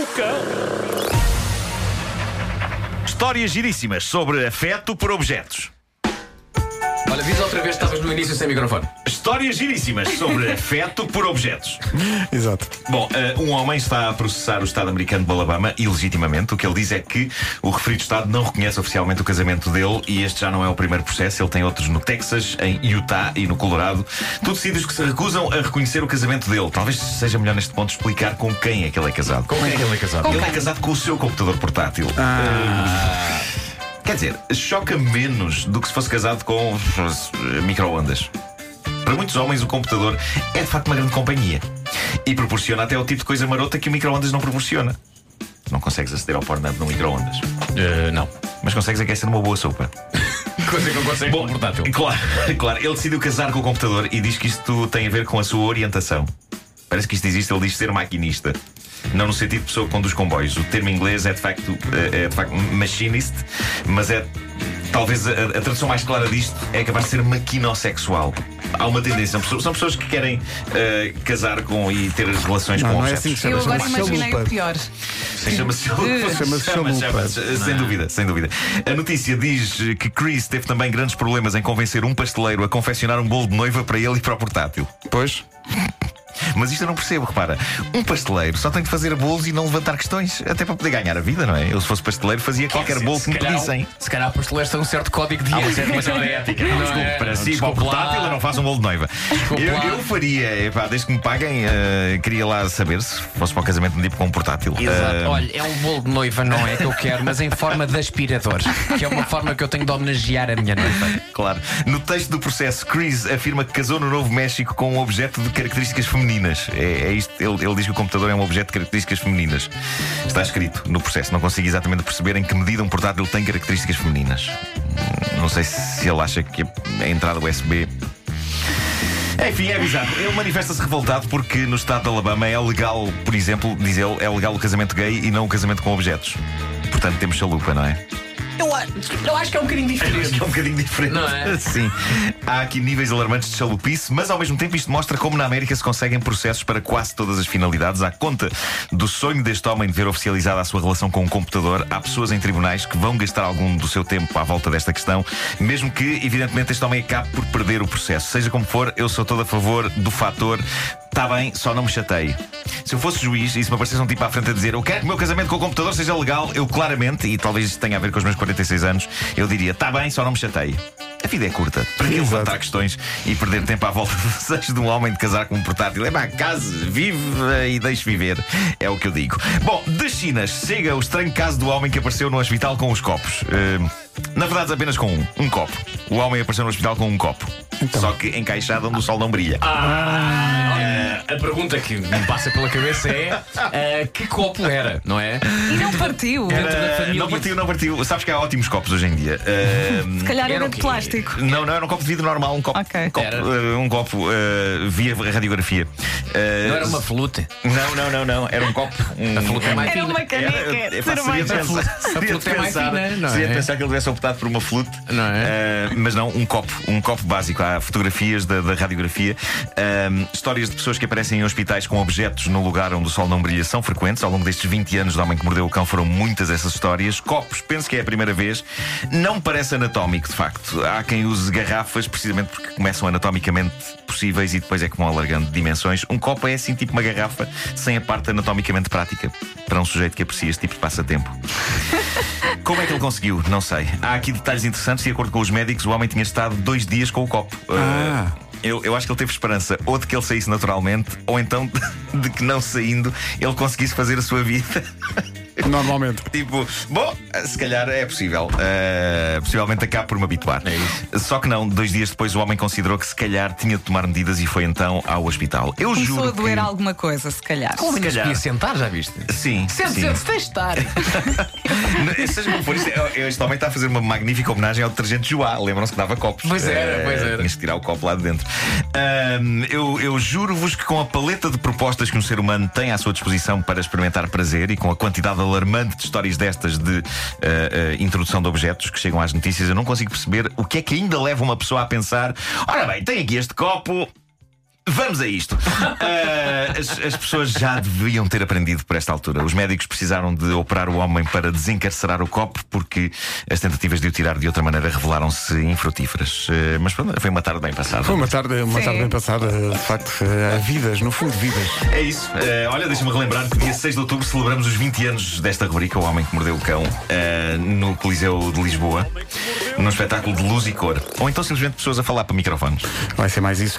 O cão. Histórias giríssimas sobre afeto por objetos. Olha, diz outra vez que estavas no início sem microfone. Histórias giríssimas sobre afeto por objetos. Exato. Bom, eh, um homem está a processar o Estado americano de Alabama ilegitimamente. O que ele diz é que o referido Estado não reconhece oficialmente o casamento dele e este já não é o primeiro processo. Ele tem outros no Texas, em Utah e no Colorado. Tudo sítios que se recusam a reconhecer o casamento dele. Talvez seja melhor neste ponto explicar com quem é que ele é casado. Como é que ele é casado? Ele é casado com o seu computador portátil. Eh, Quer dizer, choca menos do que se fosse casado com micro-ondas. Para muitos homens, o computador é de facto uma grande companhia e proporciona até o tipo de coisa marota que o micro-ondas não proporciona. Não consegues aceder ao Pornhub no micro-ondas, Eh, não. mas consegues aquecer numa boa sopa. Coisa que eu consigo com um portátil. Claro, claro, ele decidiu casar com o computador e diz que isto tem a ver com a sua orientação. Parece que isto existe, ele diz ser maquinista. Não no sentido de pessoa que conduz comboios. O termo em inglês é de facto, é de facto machinist, mas é. Talvez a, a tradução mais clara disto é acabar de ser maquinossexual. Há uma tendência, são pessoas, são pessoas que querem eh, casar com e ter relações Não, com não é objetos. assim que se Eu chama. agora chama-se imaginei chalupa. o pior. Chama-se Chama, chama, sem dúvida, sem dúvida. A notícia diz que Chris teve também grandes problemas em convencer um pasteleiro a confeccionar um bolo de noiva para ele e para o portátil. Pois. Mas isto eu não percebo, repara. Um pasteleiro só tem de fazer bolos e não levantar questões, até para poder ganhar a vida, não é? Eu, se fosse pasteleiro, fazia qualquer Se- bolo se que me calhar- pedissem. Se calhar pasteleiros têm um certo código de Há uma ética. certa noção de ética. Não, desculpe, é? para si, para o portátil, eu não faço um bolo de noiva. Eu, eu faria, epá, desde que me paguem, eh, queria lá saber se fosse para o casamento me tipo com um portátil. Exato. Eh, Olha, é um bolo de noiva, não é que eu quero, mas em forma de aspirador. Que é uma forma que eu tenho de homenagear a minha noiva. Claro. No texto do processo, Chris afirma que casou no Novo México com um objeto de características femininas. É, é isto. Ele, ele diz que o computador é um objeto de características femininas. Está escrito no processo. Não consigo exatamente perceber em que medida um portátil tem características femininas. Não sei se ele acha que a entrada USB. Enfim, é bizarro. Ele manifesta-se revoltado porque no estado de Alabama é legal, por exemplo, diz ele, é legal o casamento gay e não o casamento com objetos. Portanto, temos chalupa, não é? Eu, eu acho que é um bocadinho Acho diferente. que é um bocadinho diferente. Não é? Sim. Há aqui níveis alarmantes de chalupice, mas ao mesmo tempo isto mostra como na América se conseguem processos para quase todas as finalidades. À conta do sonho deste homem de ver oficializada a sua relação com um computador, há pessoas em tribunais que vão gastar algum do seu tempo à volta desta questão, mesmo que, evidentemente, este homem acabe por perder o processo. Seja como for, eu sou todo a favor do fator. Está bem, só não me chateie. Se eu fosse juiz e se me aparecesse um tipo à frente a dizer eu quero que o meu casamento com o computador seja legal, eu claramente, e talvez isto tenha a ver com os meus 46 anos, eu diria: está bem, só não me chateie. A vida é curta. Para que Exato. levantar questões e perder tempo à volta do desejo de um homem de casar com um portátil? É pá, case, vive e deixe viver. É o que eu digo. Bom, das Chinas chega o estranho caso do homem que apareceu no hospital com os copos. Eh, na verdade, apenas com um. Um copo. O homem apareceu no hospital com um copo. Só que encaixado onde o sol não brilha. Ah, a pergunta que me passa pela cabeça é ah, que copo era, não é? E não partiu. Eh, família. não partiu, não partiu. Sabes que há ótimos copos hoje em dia. Eh, Se calhar Era era o de plástico. Não, não, era um copo de vidro normal, um copo. Ok. um copo, Era? eh, um copo eh, via radiografia. Eh, Não era uma flute. Não, não, não, não. Era um copo. Um, A flute é mais Era uma caneca Era- epá, seria de cerveja. pensar- A seria de flute é mais pensar- fina, não seria de é? pensar que ele tivesse optado por uma flute. Não é? Eh, mas não, um copo. Um copo básico. Há fotografias da, da radiografia. Histórias de pessoas que aparecem em hospitais com objetos no lugar onde o sol não brilha são frequentes. Ao longo destes 20 anos do homem que mordeu o cão foram muitas essas histórias. Copos, penso que é a primeira vez. Não parece anatómico, de facto. Há quem use garrafas precisamente porque começam anatomicamente possíveis e depois é que vão alargando de dimensões. Um copo é assim tipo uma garrafa sem a parte anatomicamente prática. Para um sujeito que aprecia este tipo de passatempo. Como é que ele conseguiu? Não sei. Há aqui detalhes interessantes. De acordo com os médicos, o homem tinha estado dois dias com o copo. Ah. Uh, eu, eu acho que ele teve esperança ou de que ele saísse naturalmente, ou então de que não saindo ele conseguisse fazer a sua vida. Normalmente. tipo, bom, se calhar é possível. Uh, possivelmente acabe por me habituar. É isso. Só que não, dois dias depois o homem considerou que se calhar tinha de tomar medidas e foi então ao hospital. Eu Começou juro. a doer que... alguma coisa, se calhar. Como se calhar. podia sentar, já viste? Sim. Sente, sim. sente, deixe estar. Seja como for, isto é- este homem está a fazer uma magnífica homenagem ao detergente Joá. Lembram-se que dava copos. Pois era, Eh, pois era. Tinhas que tirar o copo lá de dentro. Ahm, eu eu juro-vos que com a paleta de propostas que um ser humano tem à sua disposição para experimentar prazer e com a quantidade alarmante de histórias destas de eh, eh, introdução de objetos que chegam às notícias, eu não consigo perceber o que é que ainda leva uma pessoa a pensar: ora bem, tem aqui este copo. Vamos a isto. Ah, as, as pessoas já deviam ter aprendido por esta altura. Os médicos precisaram de operar o homem para desencarcerar o copo porque as tentativas de o tirar de outra maneira revelaram-se infrutíferas. Ah, mas pronto, foi uma tarde bem passada. Foi uma tarde, uma Sim. tarde bem passada, de facto. eh, vidas, no fundo, vidas. É isso. Eh, olha, deixa-me relembrar que dia 6 de outubro celebramos os 20 anos desta rubrica, O Homem que Mordeu o Cão, no Coliseu de Lisboa, num espetáculo de luz e cor. Ou então simplesmente pessoas a falar para microfones. Vai ser mais isso.